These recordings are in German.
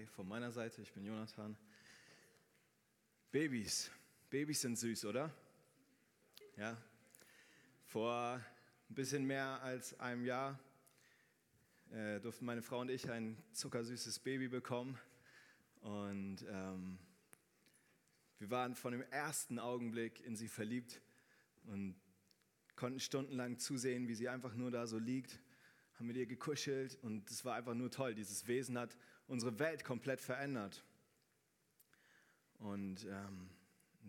Hi von meiner Seite, ich bin Jonathan. Babys, Babys sind süß, oder? Ja. Vor ein bisschen mehr als einem Jahr äh, durften meine Frau und ich ein zuckersüßes Baby bekommen. Und ähm, wir waren von dem ersten Augenblick in sie verliebt und konnten stundenlang zusehen, wie sie einfach nur da so liegt, haben mit ihr gekuschelt und es war einfach nur toll. Dieses Wesen hat unsere Welt komplett verändert. Und ähm,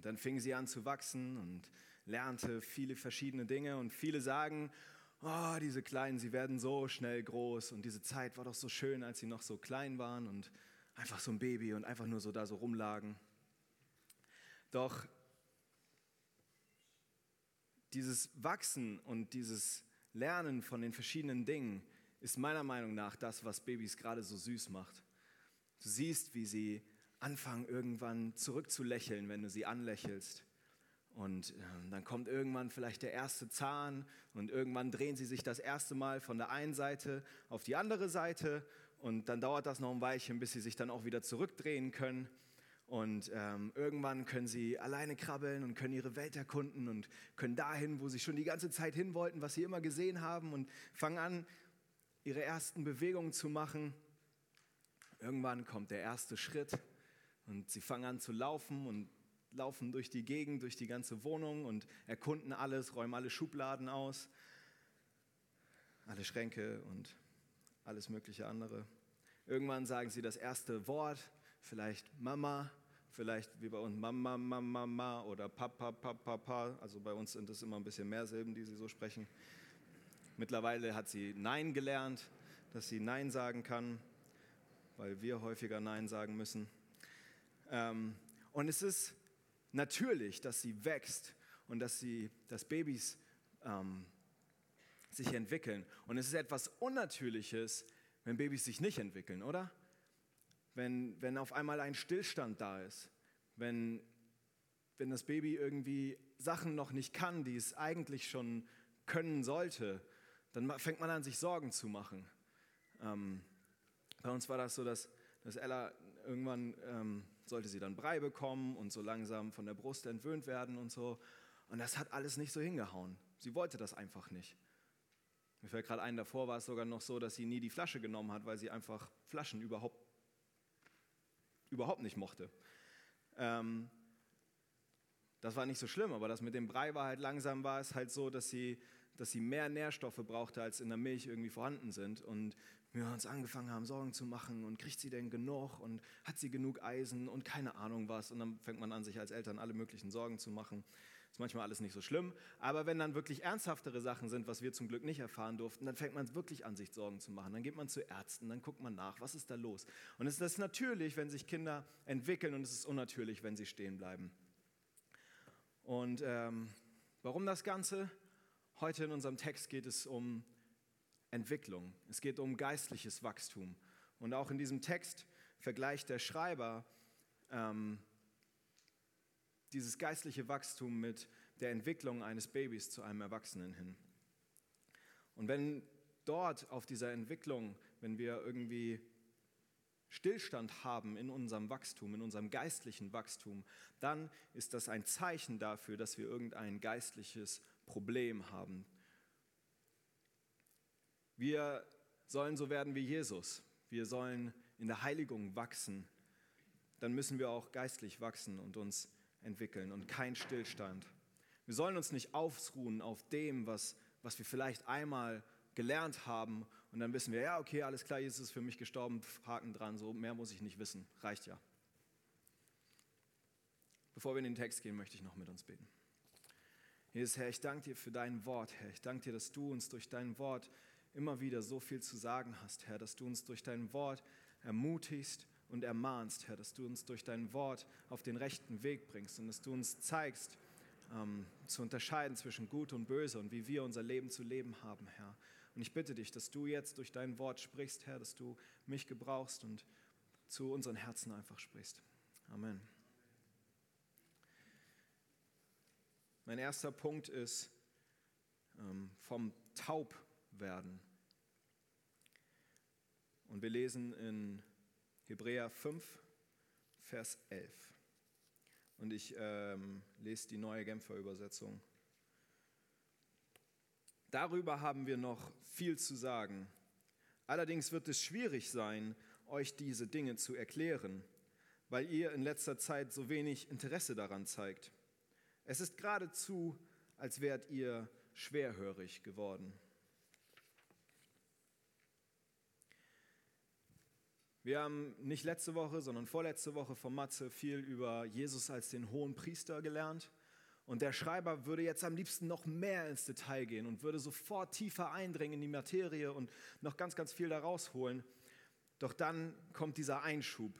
dann fing sie an zu wachsen und lernte viele verschiedene Dinge und viele sagen, oh, diese Kleinen, sie werden so schnell groß und diese Zeit war doch so schön, als sie noch so klein waren und einfach so ein Baby und einfach nur so da so rumlagen. Doch dieses Wachsen und dieses Lernen von den verschiedenen Dingen ist meiner Meinung nach das, was Babys gerade so süß macht. Du siehst, wie sie anfangen irgendwann zurückzulächeln, wenn du sie anlächelst. Und äh, dann kommt irgendwann vielleicht der erste Zahn und irgendwann drehen sie sich das erste Mal von der einen Seite auf die andere Seite und dann dauert das noch ein Weilchen, bis sie sich dann auch wieder zurückdrehen können. Und ähm, irgendwann können sie alleine krabbeln und können ihre Welt erkunden und können dahin, wo sie schon die ganze Zeit hin wollten, was sie immer gesehen haben und fangen an, ihre ersten Bewegungen zu machen. Irgendwann kommt der erste Schritt und sie fangen an zu laufen und laufen durch die Gegend, durch die ganze Wohnung und erkunden alles, räumen alle Schubladen aus, alle Schränke und alles mögliche andere. Irgendwann sagen sie das erste Wort, vielleicht Mama, vielleicht wie bei uns Mama, Mama, Mama oder Papa, Papa, Papa. Also bei uns sind es immer ein bisschen mehr Silben, die sie so sprechen. Mittlerweile hat sie Nein gelernt, dass sie Nein sagen kann, weil wir häufiger Nein sagen müssen. Ähm, und es ist natürlich, dass sie wächst und dass, sie, dass Babys ähm, sich entwickeln. Und es ist etwas Unnatürliches, wenn Babys sich nicht entwickeln, oder? Wenn, wenn auf einmal ein Stillstand da ist, wenn, wenn das Baby irgendwie Sachen noch nicht kann, die es eigentlich schon können sollte, dann fängt man an, sich Sorgen zu machen. Ähm, bei uns war das so, dass, dass Ella irgendwann ähm, sollte sie dann Brei bekommen und so langsam von der Brust entwöhnt werden und so. Und das hat alles nicht so hingehauen. Sie wollte das einfach nicht. Mir fällt gerade ein, davor war es sogar noch so, dass sie nie die Flasche genommen hat, weil sie einfach Flaschen überhaupt, überhaupt nicht mochte. Ähm, das war nicht so schlimm, aber das mit dem Brei war halt langsam war es halt so, dass sie, dass sie mehr Nährstoffe brauchte, als in der Milch irgendwie vorhanden sind. Und wir uns angefangen haben, Sorgen zu machen und kriegt sie denn genug und hat sie genug Eisen und keine Ahnung was. Und dann fängt man an, sich als Eltern alle möglichen Sorgen zu machen. Ist manchmal alles nicht so schlimm, aber wenn dann wirklich ernsthaftere Sachen sind, was wir zum Glück nicht erfahren durften, dann fängt man wirklich an, sich Sorgen zu machen. Dann geht man zu Ärzten, dann guckt man nach, was ist da los. Und es ist natürlich, wenn sich Kinder entwickeln und es ist unnatürlich, wenn sie stehen bleiben. Und ähm, warum das Ganze? Heute in unserem Text geht es um Entwicklung. Es geht um geistliches Wachstum. Und auch in diesem Text vergleicht der Schreiber ähm, dieses geistliche Wachstum mit der Entwicklung eines Babys zu einem Erwachsenen hin. Und wenn dort auf dieser Entwicklung, wenn wir irgendwie Stillstand haben in unserem Wachstum, in unserem geistlichen Wachstum, dann ist das ein Zeichen dafür, dass wir irgendein geistliches Problem haben, wir sollen so werden wie Jesus. Wir sollen in der Heiligung wachsen. Dann müssen wir auch geistlich wachsen und uns entwickeln und kein Stillstand. Wir sollen uns nicht ausruhen auf dem, was, was wir vielleicht einmal gelernt haben und dann wissen wir, ja, okay, alles klar, Jesus ist für mich gestorben, Haken dran, so mehr muss ich nicht wissen, reicht ja. Bevor wir in den Text gehen, möchte ich noch mit uns beten. Jesus, Herr, ich danke dir für dein Wort, Herr. Ich danke dir, dass du uns durch dein Wort immer wieder so viel zu sagen hast, Herr, dass du uns durch dein Wort ermutigst und ermahnst, Herr, dass du uns durch dein Wort auf den rechten Weg bringst und dass du uns zeigst, ähm, zu unterscheiden zwischen Gut und Böse und wie wir unser Leben zu leben haben, Herr. Und ich bitte dich, dass du jetzt durch dein Wort sprichst, Herr, dass du mich gebrauchst und zu unseren Herzen einfach sprichst. Amen. Mein erster Punkt ist ähm, vom Taub werden. Und wir lesen in Hebräer 5, Vers 11. Und ich ähm, lese die neue Genfer Übersetzung. Darüber haben wir noch viel zu sagen. Allerdings wird es schwierig sein, euch diese Dinge zu erklären, weil ihr in letzter Zeit so wenig Interesse daran zeigt. Es ist geradezu, als wärt ihr schwerhörig geworden. Wir haben nicht letzte Woche, sondern vorletzte Woche von Matze viel über Jesus als den hohen Priester gelernt. Und der Schreiber würde jetzt am liebsten noch mehr ins Detail gehen und würde sofort tiefer eindringen in die Materie und noch ganz, ganz viel da rausholen. Doch dann kommt dieser Einschub,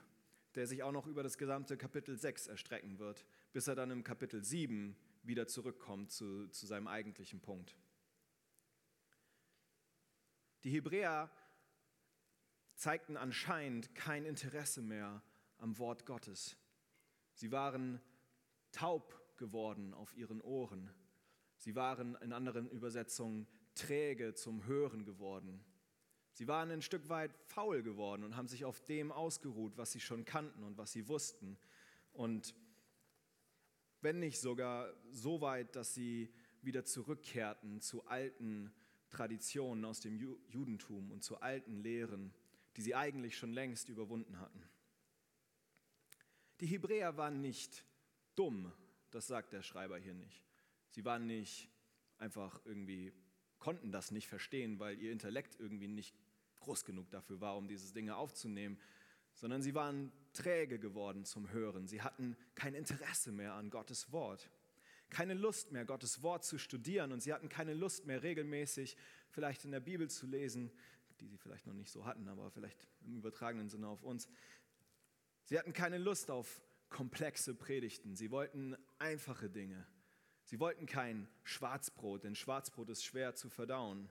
der sich auch noch über das gesamte Kapitel 6 erstrecken wird, bis er dann im Kapitel 7 wieder zurückkommt zu, zu seinem eigentlichen Punkt. Die Hebräer zeigten anscheinend kein Interesse mehr am Wort Gottes. Sie waren taub geworden auf ihren Ohren. Sie waren in anderen Übersetzungen träge zum Hören geworden. Sie waren ein Stück weit faul geworden und haben sich auf dem ausgeruht, was sie schon kannten und was sie wussten. Und wenn nicht sogar so weit, dass sie wieder zurückkehrten zu alten Traditionen aus dem Judentum und zu alten Lehren die sie eigentlich schon längst überwunden hatten. Die Hebräer waren nicht dumm, das sagt der Schreiber hier nicht. Sie waren nicht einfach irgendwie, konnten das nicht verstehen, weil ihr Intellekt irgendwie nicht groß genug dafür war, um diese Dinge aufzunehmen, sondern sie waren träge geworden zum Hören. Sie hatten kein Interesse mehr an Gottes Wort, keine Lust mehr, Gottes Wort zu studieren und sie hatten keine Lust mehr, regelmäßig vielleicht in der Bibel zu lesen, die sie vielleicht noch nicht so hatten, aber vielleicht im übertragenen Sinne auf uns. Sie hatten keine Lust auf komplexe Predigten. Sie wollten einfache Dinge. Sie wollten kein Schwarzbrot, denn Schwarzbrot ist schwer zu verdauen.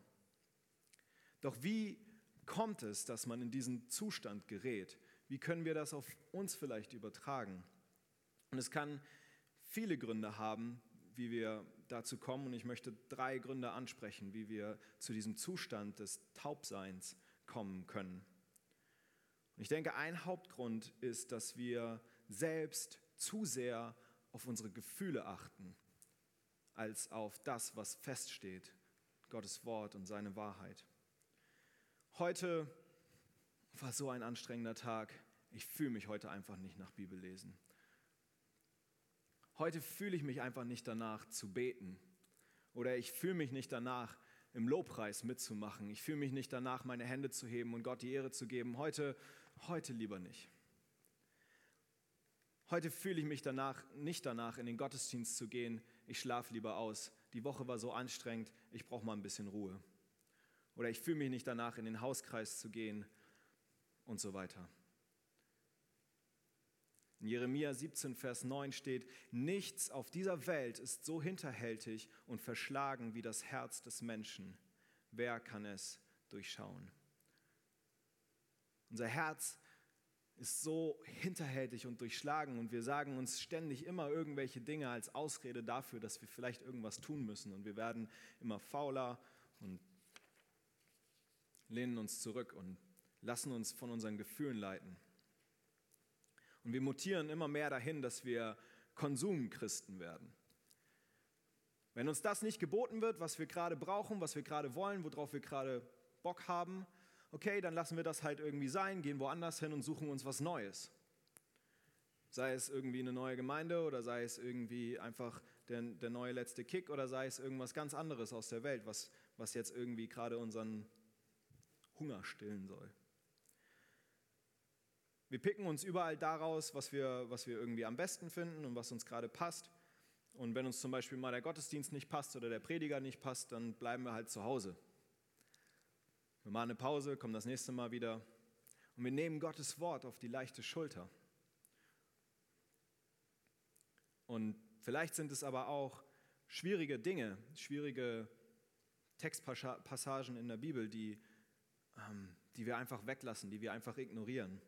Doch wie kommt es, dass man in diesen Zustand gerät? Wie können wir das auf uns vielleicht übertragen? Und es kann viele Gründe haben, wie wir dazu kommen und ich möchte drei Gründe ansprechen, wie wir zu diesem Zustand des Taubseins kommen können. Und ich denke, ein Hauptgrund ist, dass wir selbst zu sehr auf unsere Gefühle achten, als auf das, was feststeht, Gottes Wort und seine Wahrheit. Heute war so ein anstrengender Tag. Ich fühle mich heute einfach nicht nach Bibellesen. Heute fühle ich mich einfach nicht danach zu beten. Oder ich fühle mich nicht danach, im Lobpreis mitzumachen. Ich fühle mich nicht danach, meine Hände zu heben und Gott die Ehre zu geben. Heute, heute lieber nicht. Heute fühle ich mich danach, nicht danach, in den Gottesdienst zu gehen. Ich schlafe lieber aus. Die Woche war so anstrengend, ich brauche mal ein bisschen Ruhe. Oder ich fühle mich nicht danach, in den Hauskreis zu gehen und so weiter. In Jeremia 17, Vers 9 steht, nichts auf dieser Welt ist so hinterhältig und verschlagen wie das Herz des Menschen. Wer kann es durchschauen? Unser Herz ist so hinterhältig und durchschlagen und wir sagen uns ständig immer irgendwelche Dinge als Ausrede dafür, dass wir vielleicht irgendwas tun müssen und wir werden immer fauler und lehnen uns zurück und lassen uns von unseren Gefühlen leiten. Und wir mutieren immer mehr dahin, dass wir Konsumchristen werden. Wenn uns das nicht geboten wird, was wir gerade brauchen, was wir gerade wollen, worauf wir gerade Bock haben, okay, dann lassen wir das halt irgendwie sein, gehen woanders hin und suchen uns was Neues. Sei es irgendwie eine neue Gemeinde oder sei es irgendwie einfach der, der neue letzte Kick oder sei es irgendwas ganz anderes aus der Welt, was, was jetzt irgendwie gerade unseren Hunger stillen soll. Wir picken uns überall daraus, was wir, was wir irgendwie am besten finden und was uns gerade passt. Und wenn uns zum Beispiel mal der Gottesdienst nicht passt oder der Prediger nicht passt, dann bleiben wir halt zu Hause. Wir machen eine Pause, kommen das nächste Mal wieder und wir nehmen Gottes Wort auf die leichte Schulter. Und vielleicht sind es aber auch schwierige Dinge, schwierige Textpassagen in der Bibel, die, ähm, die wir einfach weglassen, die wir einfach ignorieren.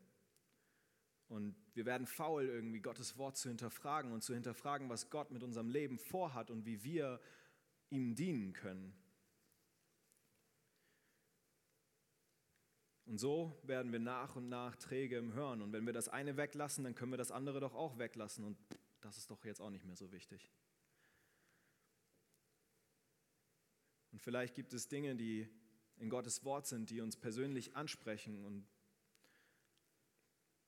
Und wir werden faul, irgendwie Gottes Wort zu hinterfragen und zu hinterfragen, was Gott mit unserem Leben vorhat und wie wir ihm dienen können. Und so werden wir nach und nach träge im Hören. Und wenn wir das eine weglassen, dann können wir das andere doch auch weglassen. Und das ist doch jetzt auch nicht mehr so wichtig. Und vielleicht gibt es Dinge, die in Gottes Wort sind, die uns persönlich ansprechen und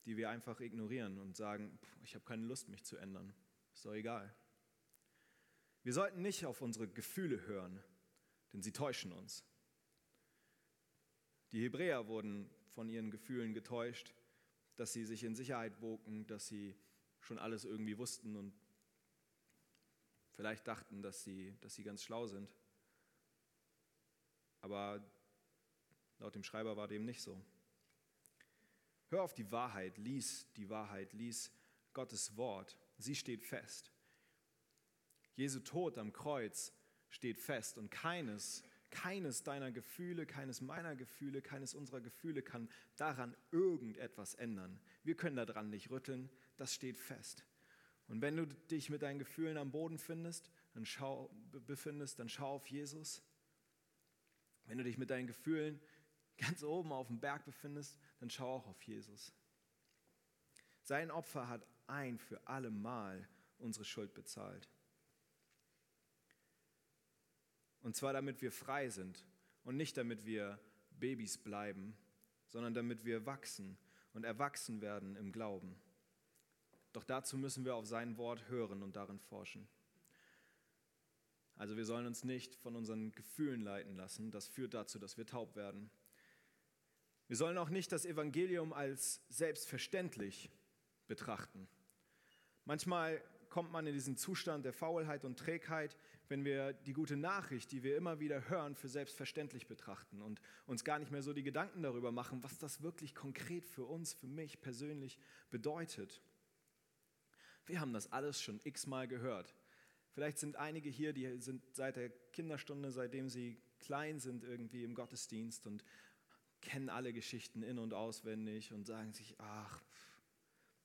die wir einfach ignorieren und sagen, ich habe keine Lust, mich zu ändern. Ist doch egal. Wir sollten nicht auf unsere Gefühle hören, denn sie täuschen uns. Die Hebräer wurden von ihren Gefühlen getäuscht, dass sie sich in Sicherheit wogen, dass sie schon alles irgendwie wussten und vielleicht dachten, dass sie, dass sie ganz schlau sind. Aber laut dem Schreiber war dem nicht so. Hör auf die Wahrheit, lies die Wahrheit, lies Gottes Wort. Sie steht fest. Jesu Tod am Kreuz steht fest und keines keines deiner Gefühle, keines meiner Gefühle, keines unserer Gefühle kann daran irgendetwas ändern. Wir können daran nicht rütteln, das steht fest. Und wenn du dich mit deinen Gefühlen am Boden findest, dann schau, befindest, dann schau auf Jesus. Wenn du dich mit deinen Gefühlen ganz oben auf dem Berg befindest, dann schau auch auf Jesus. Sein Opfer hat ein für alle Mal unsere Schuld bezahlt. Und zwar damit wir frei sind und nicht damit wir Babys bleiben, sondern damit wir wachsen und erwachsen werden im Glauben. Doch dazu müssen wir auf sein Wort hören und darin forschen. Also wir sollen uns nicht von unseren Gefühlen leiten lassen. Das führt dazu, dass wir taub werden. Wir sollen auch nicht das Evangelium als selbstverständlich betrachten. Manchmal kommt man in diesen Zustand der Faulheit und Trägheit, wenn wir die gute Nachricht, die wir immer wieder hören, für selbstverständlich betrachten und uns gar nicht mehr so die Gedanken darüber machen, was das wirklich konkret für uns, für mich persönlich bedeutet. Wir haben das alles schon x-mal gehört. Vielleicht sind einige hier, die sind seit der Kinderstunde, seitdem sie klein sind, irgendwie im Gottesdienst und kennen alle Geschichten in und auswendig und sagen sich, ach,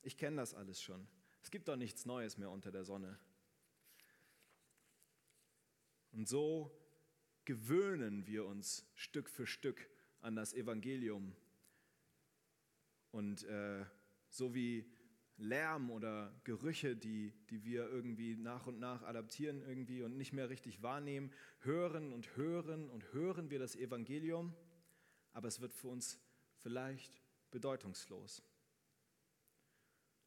ich kenne das alles schon. Es gibt doch nichts Neues mehr unter der Sonne. Und so gewöhnen wir uns Stück für Stück an das Evangelium. Und äh, so wie Lärm oder Gerüche, die, die wir irgendwie nach und nach adaptieren irgendwie und nicht mehr richtig wahrnehmen, hören und hören und hören wir das Evangelium, aber es wird für uns vielleicht bedeutungslos.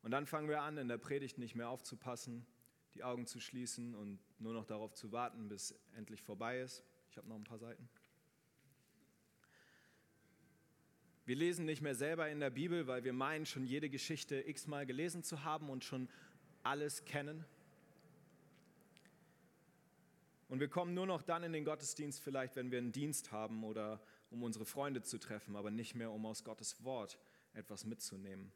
Und dann fangen wir an, in der Predigt nicht mehr aufzupassen, die Augen zu schließen und nur noch darauf zu warten, bis endlich vorbei ist. Ich habe noch ein paar Seiten. Wir lesen nicht mehr selber in der Bibel, weil wir meinen, schon jede Geschichte x-mal gelesen zu haben und schon alles kennen. Und wir kommen nur noch dann in den Gottesdienst vielleicht, wenn wir einen Dienst haben oder um unsere Freunde zu treffen, aber nicht mehr, um aus Gottes Wort etwas mitzunehmen.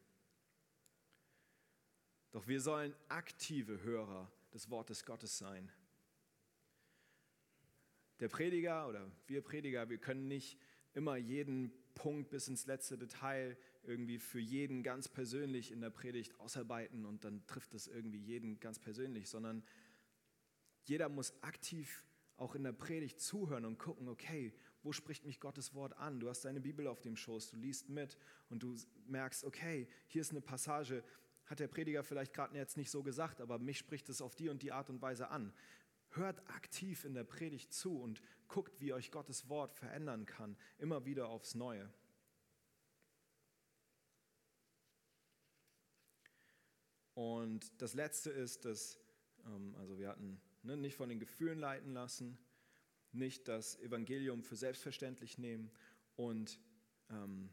Doch wir sollen aktive Hörer des Wortes Gottes sein. Der Prediger oder wir Prediger, wir können nicht immer jeden Punkt bis ins letzte Detail irgendwie für jeden ganz persönlich in der Predigt ausarbeiten und dann trifft es irgendwie jeden ganz persönlich, sondern jeder muss aktiv auch in der Predigt zuhören und gucken, okay, wo spricht mich Gottes Wort an? Du hast deine Bibel auf dem Schoß, du liest mit und du merkst, okay, hier ist eine Passage, hat der Prediger vielleicht gerade jetzt nicht so gesagt, aber mich spricht es auf die und die Art und Weise an. Hört aktiv in der Predigt zu und guckt, wie euch Gottes Wort verändern kann, immer wieder aufs Neue. Und das Letzte ist, dass, ähm, also wir hatten ne, nicht von den Gefühlen leiten lassen, nicht das Evangelium für selbstverständlich nehmen und ähm,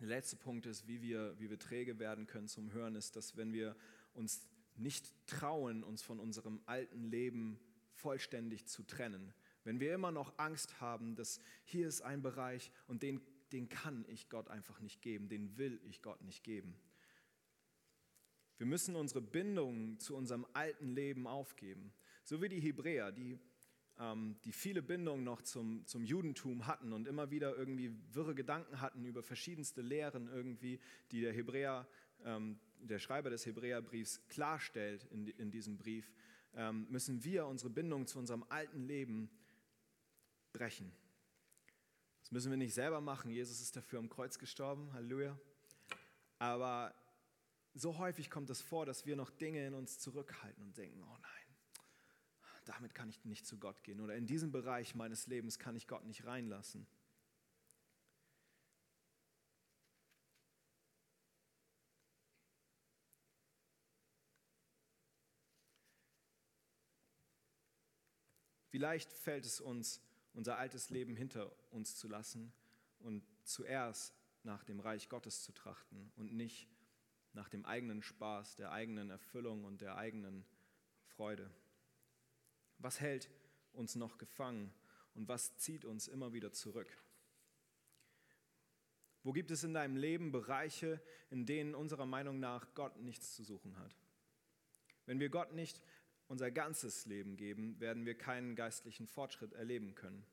der letzte Punkt ist, wie wir, wie wir träge werden können zum Hören, ist, dass wenn wir uns nicht trauen, uns von unserem alten Leben vollständig zu trennen, wenn wir immer noch Angst haben, dass hier ist ein Bereich und den, den kann ich Gott einfach nicht geben, den will ich Gott nicht geben. Wir müssen unsere Bindung zu unserem alten Leben aufgeben. So wie die Hebräer, die die viele Bindungen noch zum, zum Judentum hatten und immer wieder irgendwie wirre Gedanken hatten über verschiedenste Lehren irgendwie, die der Hebräer, ähm, der Schreiber des Hebräerbriefs klarstellt in, in diesem Brief, ähm, müssen wir unsere Bindung zu unserem alten Leben brechen. Das müssen wir nicht selber machen. Jesus ist dafür am Kreuz gestorben. Halleluja. Aber so häufig kommt es vor, dass wir noch Dinge in uns zurückhalten und denken, oh nein, damit kann ich nicht zu Gott gehen. Oder in diesem Bereich meines Lebens kann ich Gott nicht reinlassen. Vielleicht fällt es uns, unser altes Leben hinter uns zu lassen und zuerst nach dem Reich Gottes zu trachten und nicht nach dem eigenen Spaß, der eigenen Erfüllung und der eigenen Freude. Was hält uns noch gefangen und was zieht uns immer wieder zurück? Wo gibt es in deinem Leben Bereiche, in denen unserer Meinung nach Gott nichts zu suchen hat? Wenn wir Gott nicht unser ganzes Leben geben, werden wir keinen geistlichen Fortschritt erleben können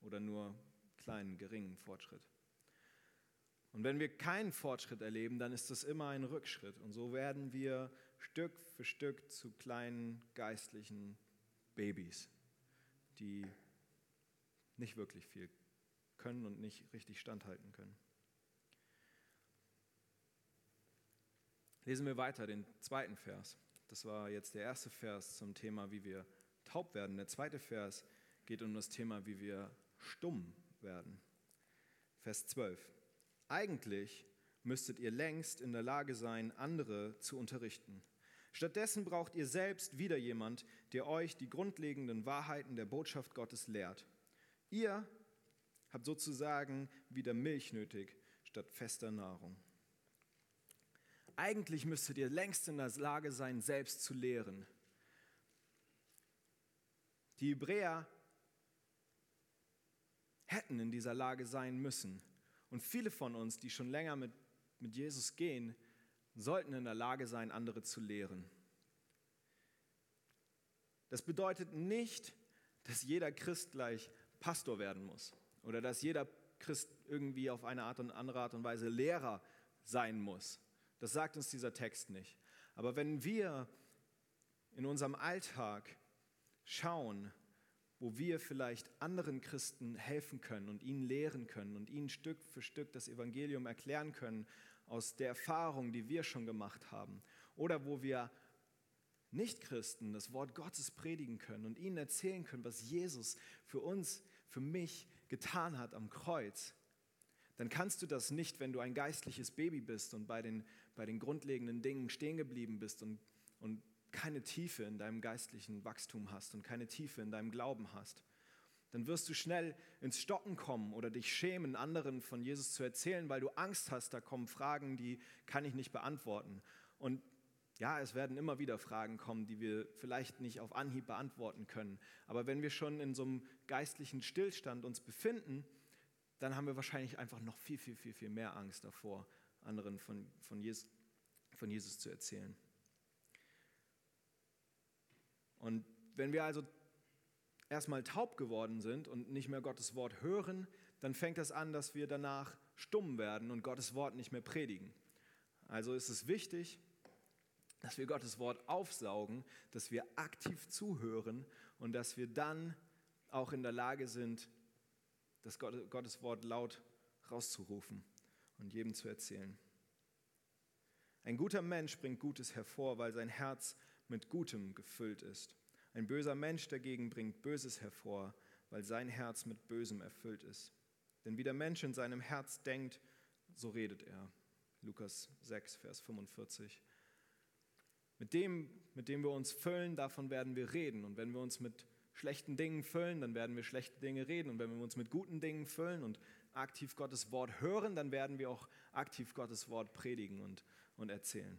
oder nur kleinen, geringen Fortschritt. Und wenn wir keinen Fortschritt erleben, dann ist das immer ein Rückschritt. Und so werden wir Stück für Stück zu kleinen geistlichen Babys, die nicht wirklich viel können und nicht richtig standhalten können. Lesen wir weiter den zweiten Vers. Das war jetzt der erste Vers zum Thema, wie wir taub werden. Der zweite Vers geht um das Thema, wie wir stumm werden. Vers 12. Eigentlich müsstet ihr längst in der Lage sein, andere zu unterrichten. Stattdessen braucht ihr selbst wieder jemand, der euch die grundlegenden Wahrheiten der Botschaft Gottes lehrt. Ihr habt sozusagen wieder Milch nötig statt fester Nahrung. Eigentlich müsstet ihr längst in der Lage sein, selbst zu lehren. Die Hebräer hätten in dieser Lage sein müssen. Und viele von uns, die schon länger mit, mit Jesus gehen, sollten in der Lage sein, andere zu lehren. Das bedeutet nicht, dass jeder Christ gleich Pastor werden muss oder dass jeder Christ irgendwie auf eine Art und andere Art und Weise Lehrer sein muss. Das sagt uns dieser Text nicht. Aber wenn wir in unserem Alltag schauen, wo wir vielleicht anderen Christen helfen können und ihnen lehren können und ihnen Stück für Stück das Evangelium erklären können aus der Erfahrung, die wir schon gemacht haben, oder wo wir Nichtchristen das Wort Gottes predigen können und ihnen erzählen können, was Jesus für uns, für mich getan hat am Kreuz, dann kannst du das nicht, wenn du ein geistliches Baby bist und bei den, bei den grundlegenden Dingen stehen geblieben bist und, und keine Tiefe in deinem geistlichen Wachstum hast und keine Tiefe in deinem Glauben hast. Dann wirst du schnell ins Stocken kommen oder dich schämen, anderen von Jesus zu erzählen, weil du Angst hast, da kommen Fragen, die kann ich nicht beantworten. Und ja, es werden immer wieder Fragen kommen, die wir vielleicht nicht auf Anhieb beantworten können. Aber wenn wir schon in so einem geistlichen Stillstand uns befinden, dann haben wir wahrscheinlich einfach noch viel, viel, viel, viel mehr Angst davor, anderen von, von, Jesus, von Jesus zu erzählen. Und wenn wir also erstmal taub geworden sind und nicht mehr Gottes Wort hören, dann fängt das an, dass wir danach stumm werden und Gottes Wort nicht mehr predigen. Also ist es wichtig, dass wir Gottes Wort aufsaugen, dass wir aktiv zuhören und dass wir dann auch in der Lage sind, das Gottes Wort laut rauszurufen und jedem zu erzählen. Ein guter Mensch bringt Gutes hervor, weil sein Herz mit Gutem gefüllt ist. Ein böser Mensch dagegen bringt Böses hervor, weil sein Herz mit Bösem erfüllt ist. Denn wie der Mensch in seinem Herz denkt, so redet er. Lukas 6, Vers 45. Mit dem, mit dem wir uns füllen, davon werden wir reden. Und wenn wir uns mit schlechten Dingen füllen, dann werden wir schlechte Dinge reden. Und wenn wir uns mit guten Dingen füllen und aktiv Gottes Wort hören, dann werden wir auch aktiv Gottes Wort predigen und, und erzählen.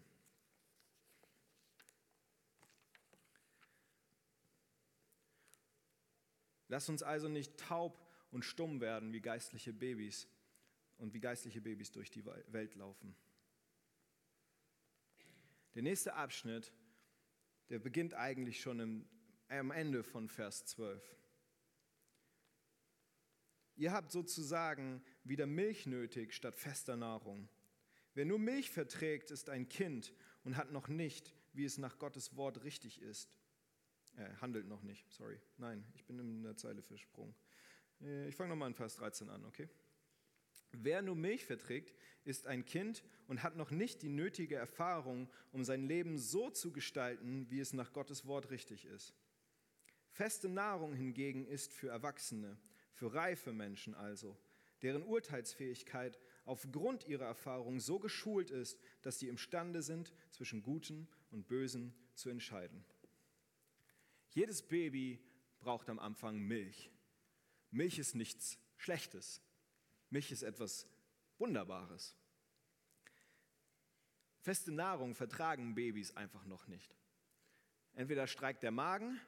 Lass uns also nicht taub und stumm werden wie geistliche Babys und wie geistliche Babys durch die Welt laufen. Der nächste Abschnitt, der beginnt eigentlich schon im am Ende von Vers 12. Ihr habt sozusagen wieder Milch nötig statt fester Nahrung. Wer nur Milch verträgt, ist ein Kind und hat noch nicht, wie es nach Gottes Wort richtig ist. Äh, handelt noch nicht, sorry. Nein, ich bin in der Zeile versprungen. Äh, ich fange nochmal in Vers 13 an, okay? Wer nur Milch verträgt, ist ein Kind und hat noch nicht die nötige Erfahrung, um sein Leben so zu gestalten, wie es nach Gottes Wort richtig ist. Feste Nahrung hingegen ist für Erwachsene, für reife Menschen also, deren Urteilsfähigkeit aufgrund ihrer Erfahrung so geschult ist, dass sie imstande sind, zwischen Guten und Bösen zu entscheiden. Jedes Baby braucht am Anfang Milch. Milch ist nichts Schlechtes. Milch ist etwas Wunderbares. Feste Nahrung vertragen Babys einfach noch nicht. Entweder streikt der Magen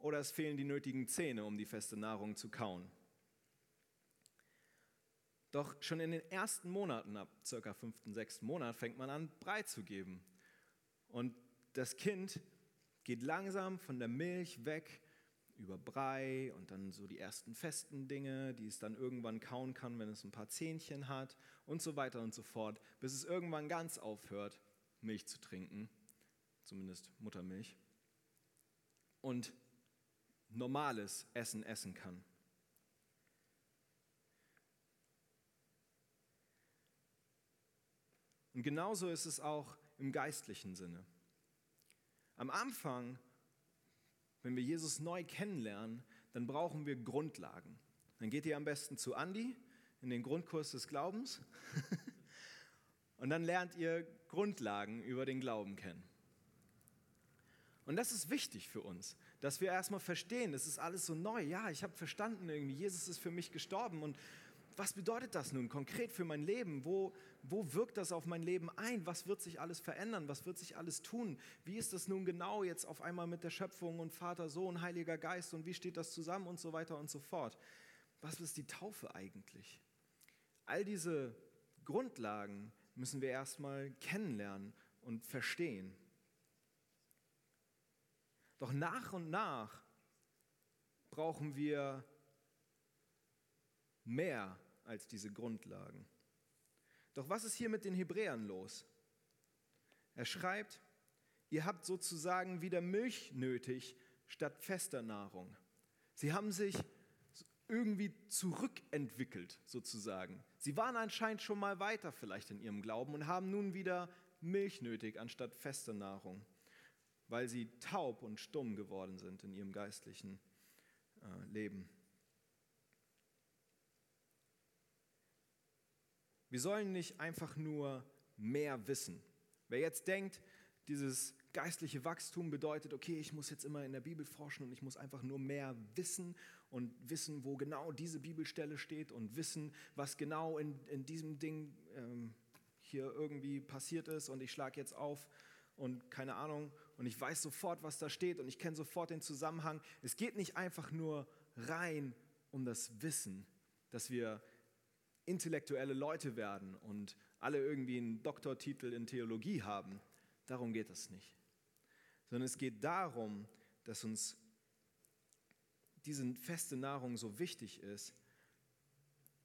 oder es fehlen die nötigen Zähne, um die feste Nahrung zu kauen. Doch schon in den ersten Monaten, ab circa fünften, sechsten Monat, fängt man an, Brei zu geben. Und das Kind geht langsam von der Milch weg über Brei und dann so die ersten festen Dinge, die es dann irgendwann kauen kann, wenn es ein paar Zähnchen hat und so weiter und so fort, bis es irgendwann ganz aufhört, Milch zu trinken, zumindest Muttermilch, und normales Essen essen kann. Und genauso ist es auch im geistlichen Sinne. Am Anfang, wenn wir Jesus neu kennenlernen, dann brauchen wir Grundlagen. Dann geht ihr am besten zu Andi in den Grundkurs des Glaubens und dann lernt ihr Grundlagen über den Glauben kennen. Und das ist wichtig für uns, dass wir erstmal verstehen, es ist alles so neu. Ja, ich habe verstanden irgendwie, Jesus ist für mich gestorben und was bedeutet das nun konkret für mein Leben? Wo, wo wirkt das auf mein Leben ein? Was wird sich alles verändern? Was wird sich alles tun? Wie ist das nun genau jetzt auf einmal mit der Schöpfung und Vater, Sohn, Heiliger Geist und wie steht das zusammen und so weiter und so fort? Was ist die Taufe eigentlich? All diese Grundlagen müssen wir erstmal kennenlernen und verstehen. Doch nach und nach brauchen wir mehr als diese Grundlagen. Doch was ist hier mit den Hebräern los? Er schreibt, ihr habt sozusagen wieder Milch nötig statt fester Nahrung. Sie haben sich irgendwie zurückentwickelt sozusagen. Sie waren anscheinend schon mal weiter vielleicht in ihrem Glauben und haben nun wieder Milch nötig anstatt fester Nahrung, weil sie taub und stumm geworden sind in ihrem geistlichen äh, Leben. Wir sollen nicht einfach nur mehr wissen. Wer jetzt denkt, dieses geistliche Wachstum bedeutet, okay, ich muss jetzt immer in der Bibel forschen und ich muss einfach nur mehr wissen und wissen, wo genau diese Bibelstelle steht und wissen, was genau in, in diesem Ding ähm, hier irgendwie passiert ist und ich schlage jetzt auf und keine Ahnung und ich weiß sofort, was da steht und ich kenne sofort den Zusammenhang. Es geht nicht einfach nur rein um das Wissen, dass wir intellektuelle Leute werden und alle irgendwie einen Doktortitel in Theologie haben. Darum geht es nicht. Sondern es geht darum, dass uns diese feste Nahrung so wichtig ist,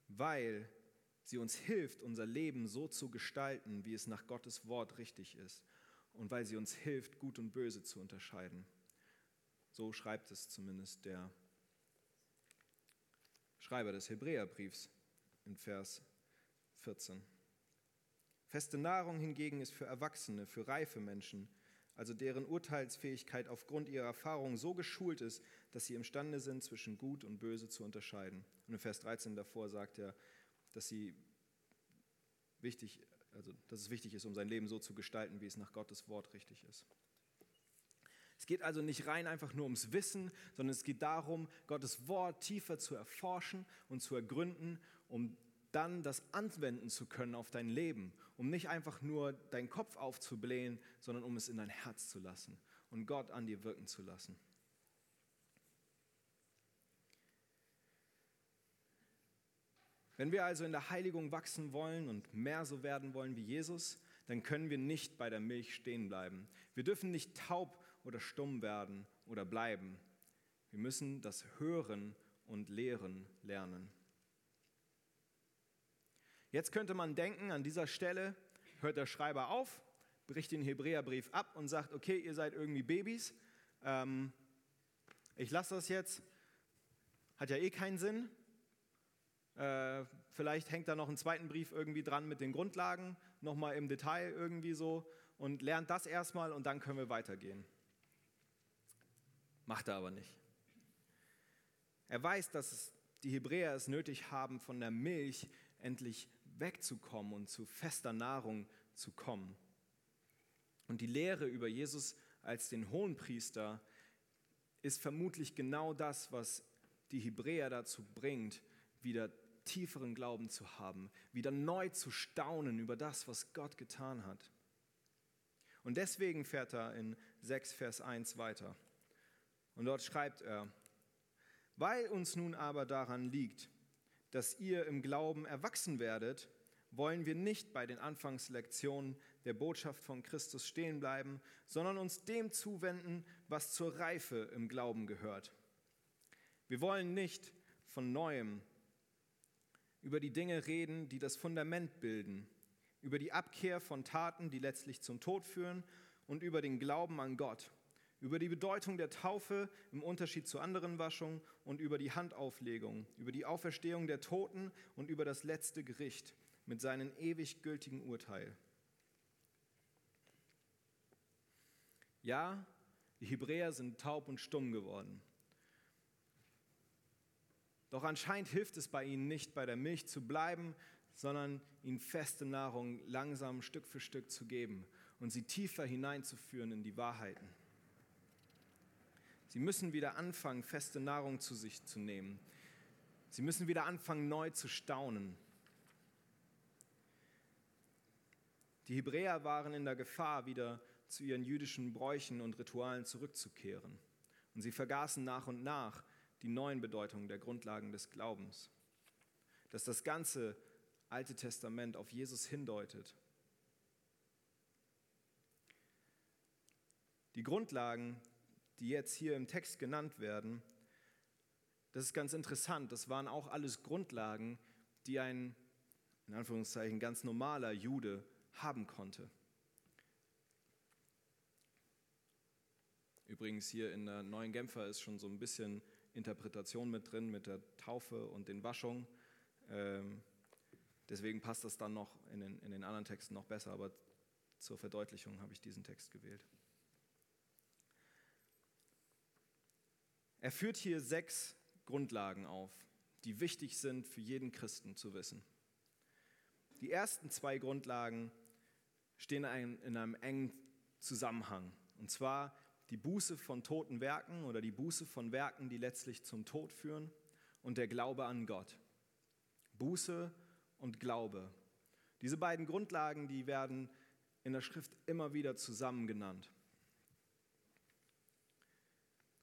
weil sie uns hilft, unser Leben so zu gestalten, wie es nach Gottes Wort richtig ist und weil sie uns hilft, gut und böse zu unterscheiden. So schreibt es zumindest der Schreiber des Hebräerbriefs in Vers 14. Feste Nahrung hingegen ist für Erwachsene, für reife Menschen, also deren Urteilsfähigkeit aufgrund ihrer Erfahrung so geschult ist, dass sie imstande sind, zwischen Gut und Böse zu unterscheiden. Und in Vers 13 davor sagt er, dass, sie wichtig, also, dass es wichtig ist, um sein Leben so zu gestalten, wie es nach Gottes Wort richtig ist. Es geht also nicht rein einfach nur ums Wissen, sondern es geht darum, Gottes Wort tiefer zu erforschen und zu ergründen, um dann das anwenden zu können auf dein Leben, um nicht einfach nur deinen Kopf aufzublähen, sondern um es in dein Herz zu lassen und Gott an dir wirken zu lassen. Wenn wir also in der Heiligung wachsen wollen und mehr so werden wollen wie Jesus, dann können wir nicht bei der Milch stehen bleiben. Wir dürfen nicht taub oder stumm werden oder bleiben. Wir müssen das Hören und Lehren lernen. Jetzt könnte man denken, an dieser Stelle hört der Schreiber auf, bricht den Hebräerbrief ab und sagt, okay, ihr seid irgendwie Babys, ähm, ich lasse das jetzt, hat ja eh keinen Sinn, äh, Vielleicht hängt da noch einen zweiten Brief irgendwie dran mit den Grundlagen, nochmal im Detail irgendwie so und lernt das erstmal und dann können wir weitergehen. Macht er aber nicht. Er weiß, dass die Hebräer es nötig haben, von der Milch endlich wegzukommen und zu fester Nahrung zu kommen. Und die Lehre über Jesus als den Hohenpriester ist vermutlich genau das, was die Hebräer dazu bringt, wieder tieferen Glauben zu haben, wieder neu zu staunen über das, was Gott getan hat. Und deswegen fährt er in 6 Vers 1 weiter. Und dort schreibt er, weil uns nun aber daran liegt, dass ihr im Glauben erwachsen werdet, wollen wir nicht bei den Anfangslektionen der Botschaft von Christus stehen bleiben, sondern uns dem zuwenden, was zur Reife im Glauben gehört. Wir wollen nicht von neuem über die Dinge reden, die das Fundament bilden, über die Abkehr von Taten, die letztlich zum Tod führen und über den Glauben an Gott, über die Bedeutung der Taufe im Unterschied zu anderen Waschungen und über die Handauflegung, über die Auferstehung der Toten und über das letzte Gericht mit seinem ewig gültigen Urteil. Ja, die Hebräer sind taub und stumm geworden. Doch anscheinend hilft es bei ihnen nicht, bei der Milch zu bleiben, sondern ihnen feste Nahrung langsam Stück für Stück zu geben und sie tiefer hineinzuführen in die Wahrheiten. Sie müssen wieder anfangen, feste Nahrung zu sich zu nehmen. Sie müssen wieder anfangen, neu zu staunen. Die Hebräer waren in der Gefahr, wieder zu ihren jüdischen Bräuchen und Ritualen zurückzukehren. Und sie vergaßen nach und nach die neuen Bedeutungen der Grundlagen des Glaubens. Dass das ganze Alte Testament auf Jesus hindeutet. Die Grundlagen, die jetzt hier im Text genannt werden, das ist ganz interessant. Das waren auch alles Grundlagen, die ein, in Anführungszeichen, ganz normaler Jude haben konnte. Übrigens hier in der neuen Genfer ist schon so ein bisschen Interpretation mit drin, mit der Taufe und den Waschungen. Ähm, deswegen passt das dann noch in den, in den anderen Texten noch besser, aber zur Verdeutlichung habe ich diesen Text gewählt. Er führt hier sechs Grundlagen auf, die wichtig sind für jeden Christen zu wissen. Die ersten zwei Grundlagen stehen in einem engen Zusammenhang. Und zwar die Buße von toten Werken oder die Buße von Werken, die letztlich zum Tod führen und der Glaube an Gott. Buße und Glaube. Diese beiden Grundlagen, die werden in der Schrift immer wieder zusammen genannt.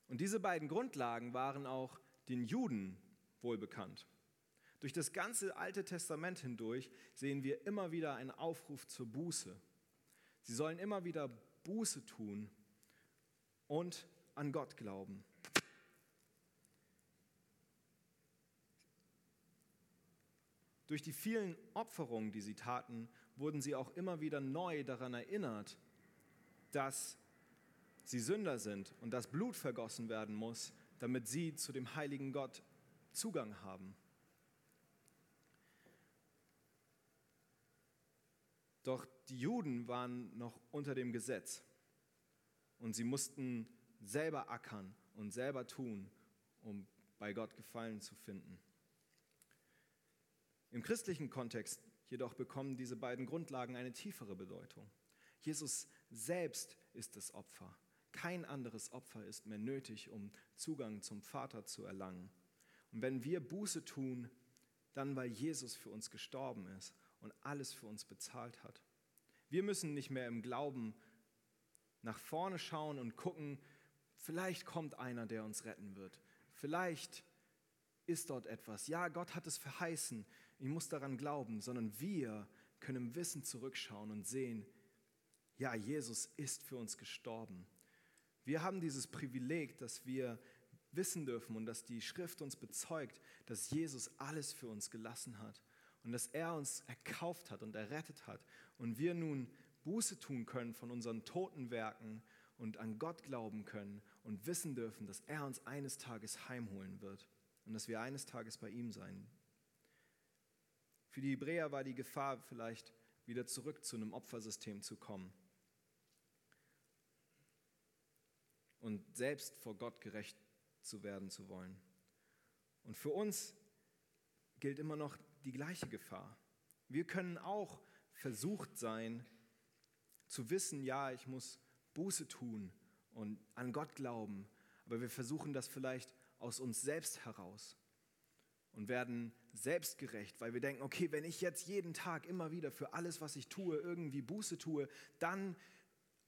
Und diese beiden Grundlagen waren auch den Juden wohlbekannt. Durch das ganze Alte Testament hindurch sehen wir immer wieder einen Aufruf zur Buße. Sie sollen immer wieder Buße tun und an Gott glauben. Durch die vielen Opferungen, die sie taten, wurden sie auch immer wieder neu daran erinnert, dass sie Sünder sind und dass Blut vergossen werden muss, damit sie zu dem heiligen Gott Zugang haben. Doch die Juden waren noch unter dem Gesetz und sie mussten selber ackern und selber tun, um bei Gott Gefallen zu finden. Im christlichen Kontext jedoch bekommen diese beiden Grundlagen eine tiefere Bedeutung. Jesus selbst ist das Opfer. Kein anderes Opfer ist mehr nötig, um Zugang zum Vater zu erlangen. Und wenn wir Buße tun, dann weil Jesus für uns gestorben ist und alles für uns bezahlt hat. Wir müssen nicht mehr im Glauben nach vorne schauen und gucken, vielleicht kommt einer, der uns retten wird. Vielleicht ist dort etwas. Ja, Gott hat es verheißen. Ich muss daran glauben, sondern wir können im Wissen zurückschauen und sehen, ja, Jesus ist für uns gestorben. Wir haben dieses Privileg, dass wir wissen dürfen und dass die Schrift uns bezeugt, dass Jesus alles für uns gelassen hat und dass er uns erkauft hat und errettet hat und wir nun Buße tun können von unseren toten Werken und an Gott glauben können und wissen dürfen, dass er uns eines Tages heimholen wird und dass wir eines Tages bei ihm sein. Für die Hebräer war die Gefahr vielleicht wieder zurück zu einem Opfersystem zu kommen und selbst vor Gott gerecht zu werden zu wollen. Und für uns gilt immer noch die gleiche Gefahr. Wir können auch versucht sein, zu wissen, ja, ich muss Buße tun und an Gott glauben, aber wir versuchen das vielleicht aus uns selbst heraus und werden selbstgerecht, weil wir denken, okay, wenn ich jetzt jeden Tag immer wieder für alles, was ich tue, irgendwie Buße tue, dann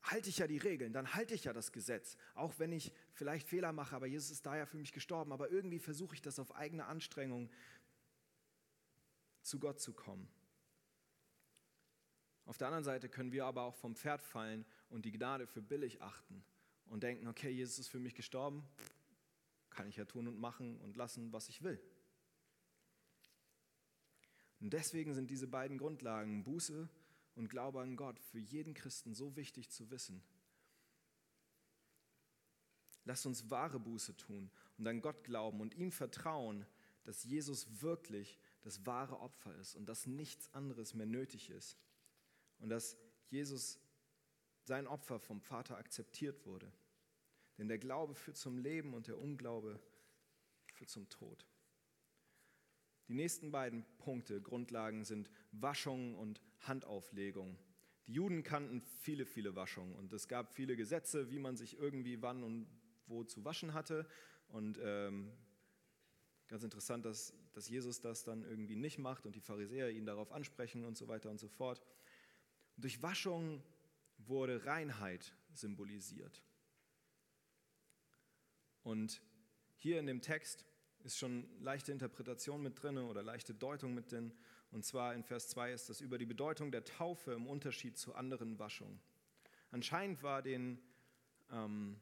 halte ich ja die Regeln, dann halte ich ja das Gesetz, auch wenn ich vielleicht Fehler mache, aber Jesus ist da ja für mich gestorben, aber irgendwie versuche ich das auf eigene Anstrengung zu Gott zu kommen. Auf der anderen Seite können wir aber auch vom Pferd fallen und die Gnade für billig achten und denken, okay, Jesus ist für mich gestorben, kann ich ja tun und machen und lassen, was ich will. Und deswegen sind diese beiden Grundlagen, Buße und Glaube an Gott, für jeden Christen so wichtig zu wissen. Lasst uns wahre Buße tun und an Gott glauben und ihm vertrauen, dass Jesus wirklich das wahre Opfer ist und dass nichts anderes mehr nötig ist und dass Jesus sein Opfer vom Vater akzeptiert wurde. Denn der Glaube führt zum Leben und der Unglaube führt zum Tod. Die nächsten beiden Punkte, Grundlagen sind Waschung und Handauflegung. Die Juden kannten viele, viele Waschungen und es gab viele Gesetze, wie man sich irgendwie wann und wo zu waschen hatte. Und ähm, ganz interessant, dass, dass Jesus das dann irgendwie nicht macht und die Pharisäer ihn darauf ansprechen und so weiter und so fort. Und durch Waschung wurde Reinheit symbolisiert. Und hier in dem Text ist schon leichte Interpretation mit drin oder leichte Deutung mit drin. Und zwar in Vers 2 ist das über die Bedeutung der Taufe im Unterschied zu anderen Waschungen. Anscheinend war den, ähm,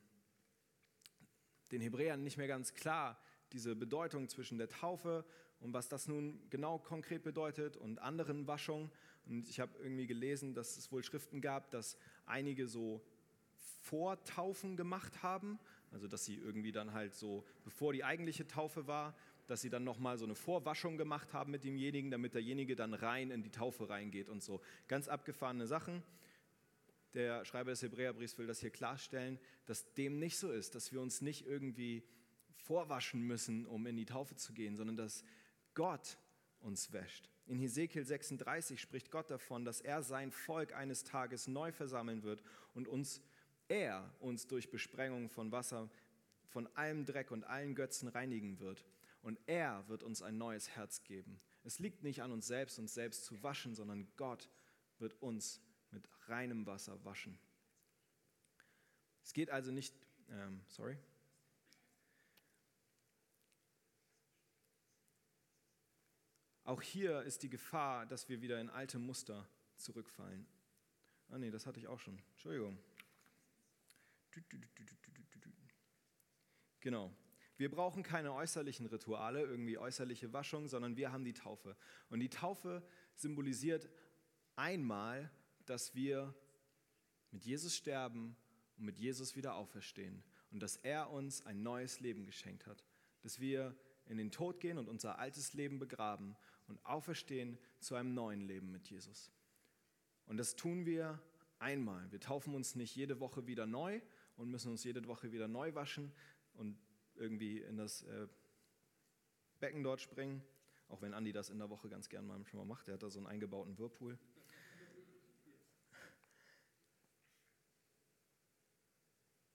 den Hebräern nicht mehr ganz klar, diese Bedeutung zwischen der Taufe und was das nun genau konkret bedeutet und anderen Waschungen. Und ich habe irgendwie gelesen, dass es wohl Schriften gab, dass einige so Vortaufen gemacht haben also dass sie irgendwie dann halt so, bevor die eigentliche Taufe war, dass sie dann nochmal so eine Vorwaschung gemacht haben mit demjenigen, damit derjenige dann rein in die Taufe reingeht und so. Ganz abgefahrene Sachen. Der Schreiber des Hebräerbriefs will das hier klarstellen, dass dem nicht so ist, dass wir uns nicht irgendwie vorwaschen müssen, um in die Taufe zu gehen, sondern dass Gott uns wäscht. In Hesekiel 36 spricht Gott davon, dass er sein Volk eines Tages neu versammeln wird und uns er uns durch Besprengung von Wasser von allem Dreck und allen Götzen reinigen wird. Und er wird uns ein neues Herz geben. Es liegt nicht an uns selbst, uns selbst zu waschen, sondern Gott wird uns mit reinem Wasser waschen. Es geht also nicht, ähm, sorry. Auch hier ist die Gefahr, dass wir wieder in alte Muster zurückfallen. Ah nee, das hatte ich auch schon. Entschuldigung. Genau. Wir brauchen keine äußerlichen Rituale, irgendwie äußerliche Waschung, sondern wir haben die Taufe. Und die Taufe symbolisiert einmal, dass wir mit Jesus sterben und mit Jesus wieder auferstehen und dass er uns ein neues Leben geschenkt hat, dass wir in den Tod gehen und unser altes Leben begraben und auferstehen zu einem neuen Leben mit Jesus. Und das tun wir einmal. Wir taufen uns nicht jede Woche wieder neu, und müssen uns jede Woche wieder neu waschen und irgendwie in das äh, Becken dort springen. Auch wenn Andi das in der Woche ganz gern mal schon mal macht. Der hat da so einen eingebauten Whirlpool.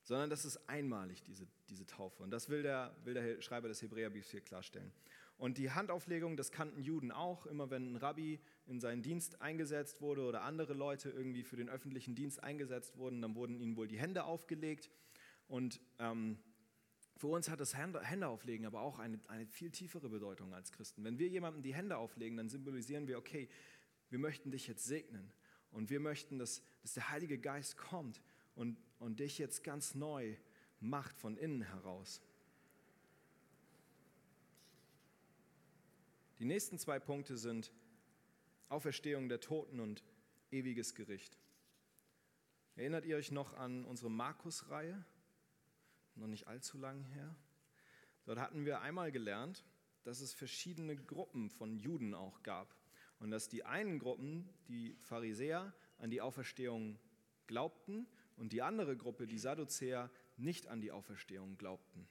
Sondern das ist einmalig, diese, diese Taufe. Und das will der, will der Schreiber des Hebräerbriefs hier klarstellen. Und die Handauflegung, das kannten Juden auch. Immer wenn ein Rabbi in seinen Dienst eingesetzt wurde oder andere Leute irgendwie für den öffentlichen Dienst eingesetzt wurden, dann wurden ihnen wohl die Hände aufgelegt. Und ähm, für uns hat das Hände auflegen aber auch eine, eine viel tiefere Bedeutung als Christen. Wenn wir jemandem die Hände auflegen, dann symbolisieren wir, okay, wir möchten dich jetzt segnen. Und wir möchten, dass, dass der Heilige Geist kommt und, und dich jetzt ganz neu macht von innen heraus. Die nächsten zwei Punkte sind Auferstehung der Toten und ewiges Gericht. Erinnert ihr euch noch an unsere Markus-Reihe? Noch nicht allzu lang her. Dort hatten wir einmal gelernt, dass es verschiedene Gruppen von Juden auch gab. Und dass die einen Gruppen, die Pharisäer, an die Auferstehung glaubten und die andere Gruppe, die Sadduzäer, nicht an die Auferstehung glaubten.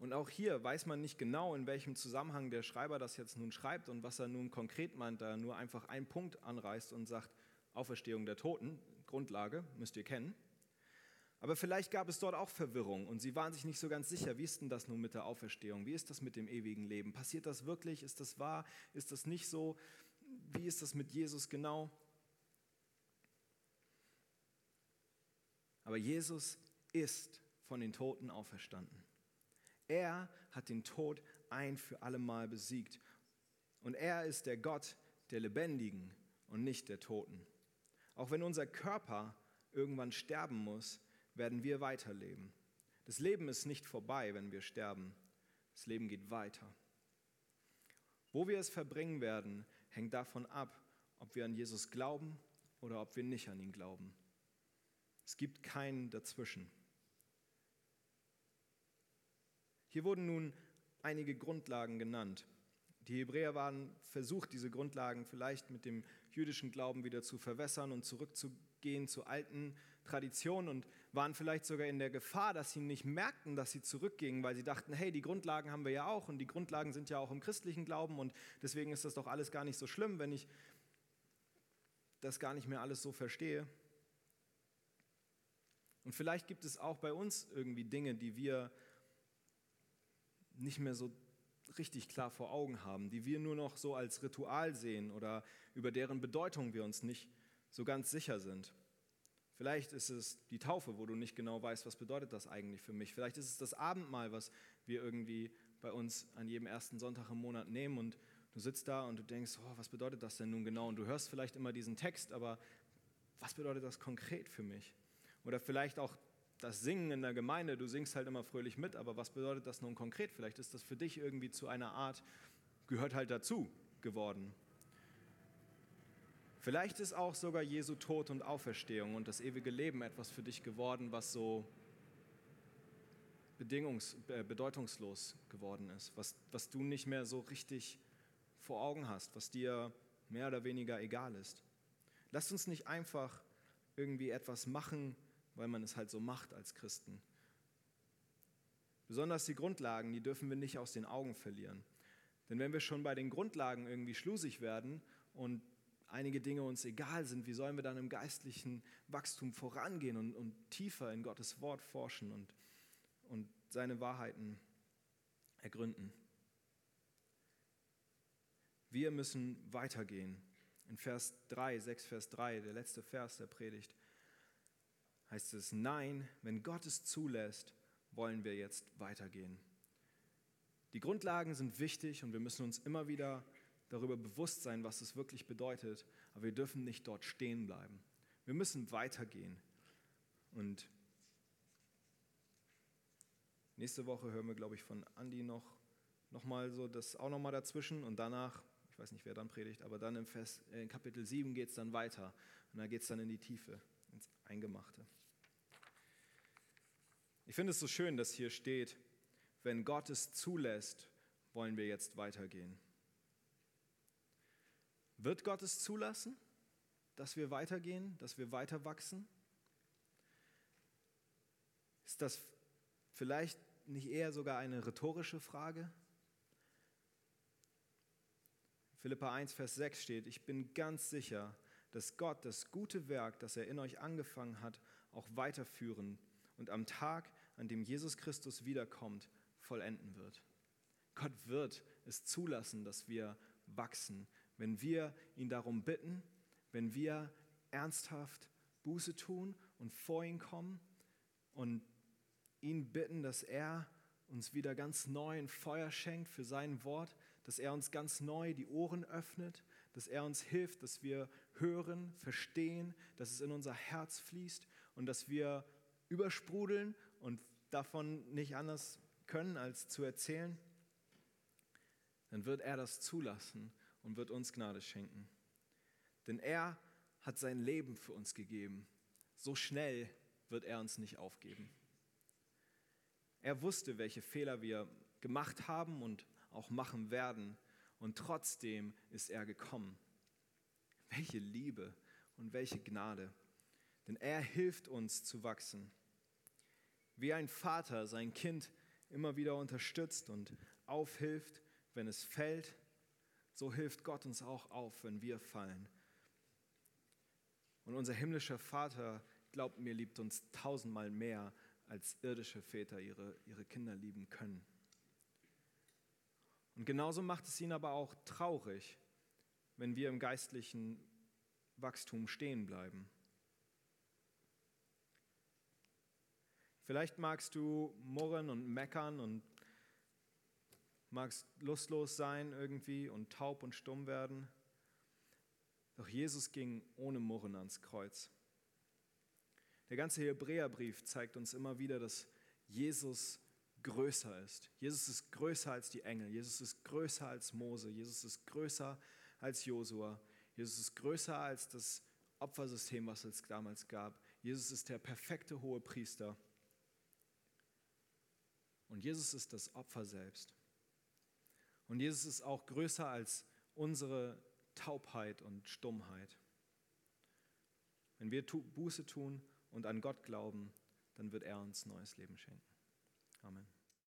Und auch hier weiß man nicht genau, in welchem Zusammenhang der Schreiber das jetzt nun schreibt und was er nun konkret meint, da er nur einfach einen Punkt anreißt und sagt, Auferstehung der Toten, Grundlage, müsst ihr kennen. Aber vielleicht gab es dort auch Verwirrung und sie waren sich nicht so ganz sicher, wie ist denn das nun mit der Auferstehung? Wie ist das mit dem ewigen Leben? Passiert das wirklich? Ist das wahr? Ist das nicht so? Wie ist das mit Jesus genau? Aber Jesus ist von den Toten auferstanden. Er hat den Tod ein für allemal besiegt. Und er ist der Gott der Lebendigen und nicht der Toten. Auch wenn unser Körper irgendwann sterben muss, werden wir weiterleben. Das Leben ist nicht vorbei, wenn wir sterben. Das Leben geht weiter. Wo wir es verbringen werden, hängt davon ab, ob wir an Jesus glauben oder ob wir nicht an ihn glauben. Es gibt keinen dazwischen. Hier wurden nun einige Grundlagen genannt. Die Hebräer waren versucht, diese Grundlagen vielleicht mit dem jüdischen Glauben wieder zu verwässern und zurückzugehen zu alten Traditionen und waren vielleicht sogar in der Gefahr, dass sie nicht merkten, dass sie zurückgingen, weil sie dachten, hey, die Grundlagen haben wir ja auch und die Grundlagen sind ja auch im christlichen Glauben und deswegen ist das doch alles gar nicht so schlimm, wenn ich das gar nicht mehr alles so verstehe. Und vielleicht gibt es auch bei uns irgendwie Dinge, die wir nicht mehr so richtig klar vor Augen haben, die wir nur noch so als Ritual sehen oder über deren Bedeutung wir uns nicht so ganz sicher sind. Vielleicht ist es die Taufe, wo du nicht genau weißt, was bedeutet das eigentlich für mich. Vielleicht ist es das Abendmahl, was wir irgendwie bei uns an jedem ersten Sonntag im Monat nehmen und du sitzt da und du denkst, oh, was bedeutet das denn nun genau? Und du hörst vielleicht immer diesen Text, aber was bedeutet das konkret für mich? Oder vielleicht auch das Singen in der Gemeinde, du singst halt immer fröhlich mit, aber was bedeutet das nun konkret? Vielleicht ist das für dich irgendwie zu einer Art, gehört halt dazu geworden. Vielleicht ist auch sogar Jesu Tod und Auferstehung und das ewige Leben etwas für dich geworden, was so bedingungs-, äh, bedeutungslos geworden ist, was, was du nicht mehr so richtig vor Augen hast, was dir mehr oder weniger egal ist. Lass uns nicht einfach irgendwie etwas machen, weil man es halt so macht als Christen. Besonders die Grundlagen, die dürfen wir nicht aus den Augen verlieren. Denn wenn wir schon bei den Grundlagen irgendwie schlusig werden und einige Dinge uns egal sind, wie sollen wir dann im geistlichen Wachstum vorangehen und, und tiefer in Gottes Wort forschen und, und seine Wahrheiten ergründen? Wir müssen weitergehen. In Vers 3, 6 Vers 3, der letzte Vers der Predigt, heißt es, nein, wenn Gott es zulässt, wollen wir jetzt weitergehen. Die Grundlagen sind wichtig und wir müssen uns immer wieder darüber bewusst sein, was es wirklich bedeutet, aber wir dürfen nicht dort stehen bleiben. Wir müssen weitergehen. Und nächste Woche hören wir, glaube ich, von Andi noch, noch mal so das auch noch mal dazwischen und danach, ich weiß nicht, wer dann predigt, aber dann im Vers, in Kapitel 7 geht es dann weiter und da geht es dann in die Tiefe, Eingemachte. Ich finde es so schön, dass hier steht, wenn Gott es zulässt, wollen wir jetzt weitergehen. Wird Gott es zulassen, dass wir weitergehen, dass wir weiter wachsen? Ist das vielleicht nicht eher sogar eine rhetorische Frage? Philippa 1, Vers 6 steht, ich bin ganz sicher, dass Gott das gute Werk, das er in euch angefangen hat, auch weiterführen und am Tag an dem Jesus Christus wiederkommt, vollenden wird. Gott wird es zulassen, dass wir wachsen, wenn wir ihn darum bitten, wenn wir ernsthaft Buße tun und vor ihn kommen und ihn bitten, dass er uns wieder ganz neu ein Feuer schenkt für sein Wort, dass er uns ganz neu die Ohren öffnet, dass er uns hilft, dass wir hören, verstehen, dass es in unser Herz fließt und dass wir übersprudeln und davon nicht anders können, als zu erzählen, dann wird er das zulassen und wird uns Gnade schenken. Denn er hat sein Leben für uns gegeben. So schnell wird er uns nicht aufgeben. Er wusste, welche Fehler wir gemacht haben und auch machen werden. und trotzdem ist er gekommen. Welche Liebe und welche Gnade. Denn er hilft uns zu wachsen. Wie ein Vater sein Kind immer wieder unterstützt und aufhilft, wenn es fällt, so hilft Gott uns auch auf, wenn wir fallen. Und unser himmlischer Vater, glaubt mir, liebt uns tausendmal mehr, als irdische Väter ihre, ihre Kinder lieben können. Und genauso macht es ihn aber auch traurig, wenn wir im geistlichen Wachstum stehen bleiben. Vielleicht magst du murren und meckern und magst lustlos sein irgendwie und taub und stumm werden. Doch Jesus ging ohne Murren ans Kreuz. Der ganze Hebräerbrief zeigt uns immer wieder, dass Jesus größer ist. Jesus ist größer als die Engel. Jesus ist größer als Mose. Jesus ist größer als Josua. Jesus ist größer als das Opfersystem, was es damals gab. Jesus ist der perfekte hohe Priester. Und Jesus ist das Opfer selbst. Und Jesus ist auch größer als unsere Taubheit und Stummheit. Wenn wir Buße tun und an Gott glauben, dann wird er uns neues Leben schenken. Amen.